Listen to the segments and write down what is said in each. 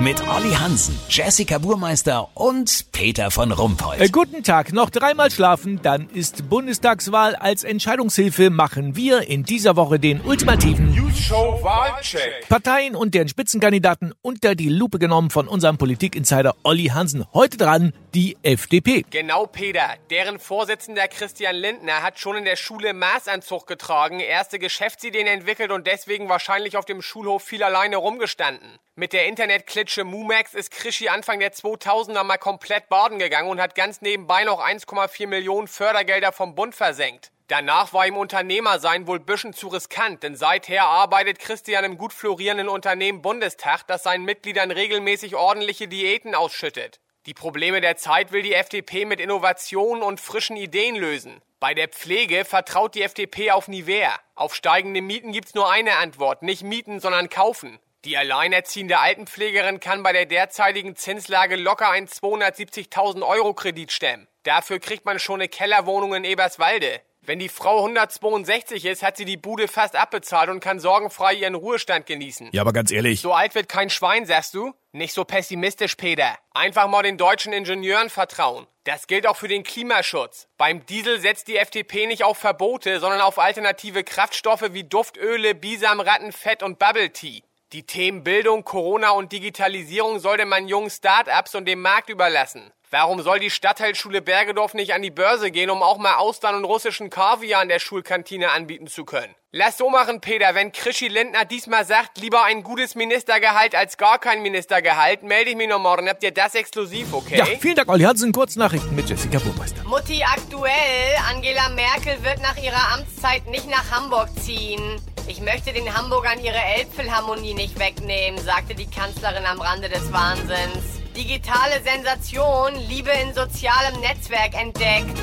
Mit Olli Hansen, Jessica Burmeister und Peter von Rumpold. Äh, guten Tag, noch dreimal schlafen, dann ist Bundestagswahl. Als Entscheidungshilfe machen wir in dieser Woche den ultimativen News Show Wahlcheck. Parteien und deren Spitzenkandidaten unter die Lupe genommen von unserem Politikinsider Olli Hansen. Heute dran die FDP. Genau, Peter. Deren Vorsitzender Christian Lindner hat schon in der Schule Maßanzug getragen, erste Geschäftsideen entwickelt und deswegen wahrscheinlich auf dem Schulhof viel alleine rumgestanden. Mit der Internetklitsche Mumax ist Krischi Anfang der 2000er mal komplett baden gegangen und hat ganz nebenbei noch 1,4 Millionen Fördergelder vom Bund versenkt. Danach war ihm Unternehmer sein wohl bisschen zu riskant, denn seither arbeitet Christian im gut florierenden Unternehmen Bundestag, das seinen Mitgliedern regelmäßig ordentliche Diäten ausschüttet. Die Probleme der Zeit will die FDP mit Innovationen und frischen Ideen lösen. Bei der Pflege vertraut die FDP auf Nivea. Auf steigende Mieten gibt's nur eine Antwort, nicht mieten, sondern kaufen. Die alleinerziehende Altenpflegerin kann bei der derzeitigen Zinslage locker einen 270.000 Euro Kredit stemmen. Dafür kriegt man schon eine Kellerwohnung in Eberswalde. Wenn die Frau 162 ist, hat sie die Bude fast abbezahlt und kann sorgenfrei ihren Ruhestand genießen. Ja, aber ganz ehrlich. So alt wird kein Schwein, sagst du? Nicht so pessimistisch, Peter. Einfach mal den deutschen Ingenieuren vertrauen. Das gilt auch für den Klimaschutz. Beim Diesel setzt die FDP nicht auf Verbote, sondern auf alternative Kraftstoffe wie Duftöle, Bisamratten, Fett und Bubble Tea. Die Themen Bildung, Corona und Digitalisierung sollte man jungen Start-ups und dem Markt überlassen. Warum soll die Stadtteilschule Bergedorf nicht an die Börse gehen, um auch mal Austern und russischen Kaviar in der Schulkantine anbieten zu können? Lass so machen, Peter. Wenn Krischi Lindner diesmal sagt, lieber ein gutes Ministergehalt als gar kein Ministergehalt, melde ich mich noch morgen. Habt ihr das exklusiv, okay? Ja, vielen Dank, Olli Hansen. Kurznachrichten mit Jessica Burmeister. Mutti aktuell. Angela Merkel wird nach ihrer Amtszeit nicht nach Hamburg ziehen. Ich möchte den Hamburgern ihre Elbphilharmonie nicht wegnehmen, sagte die Kanzlerin am Rande des Wahnsinns. Digitale Sensation, Liebe in sozialem Netzwerk entdeckt.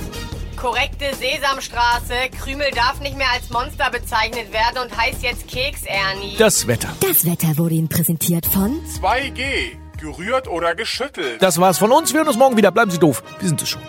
Korrekte Sesamstraße, Krümel darf nicht mehr als Monster bezeichnet werden und heißt jetzt Keks Ernie. Das Wetter. Das Wetter wurde Ihnen präsentiert von 2G. Gerührt oder geschüttelt. Das war's von uns. Wir hören uns morgen wieder. Bleiben Sie doof. Wir sind es schon.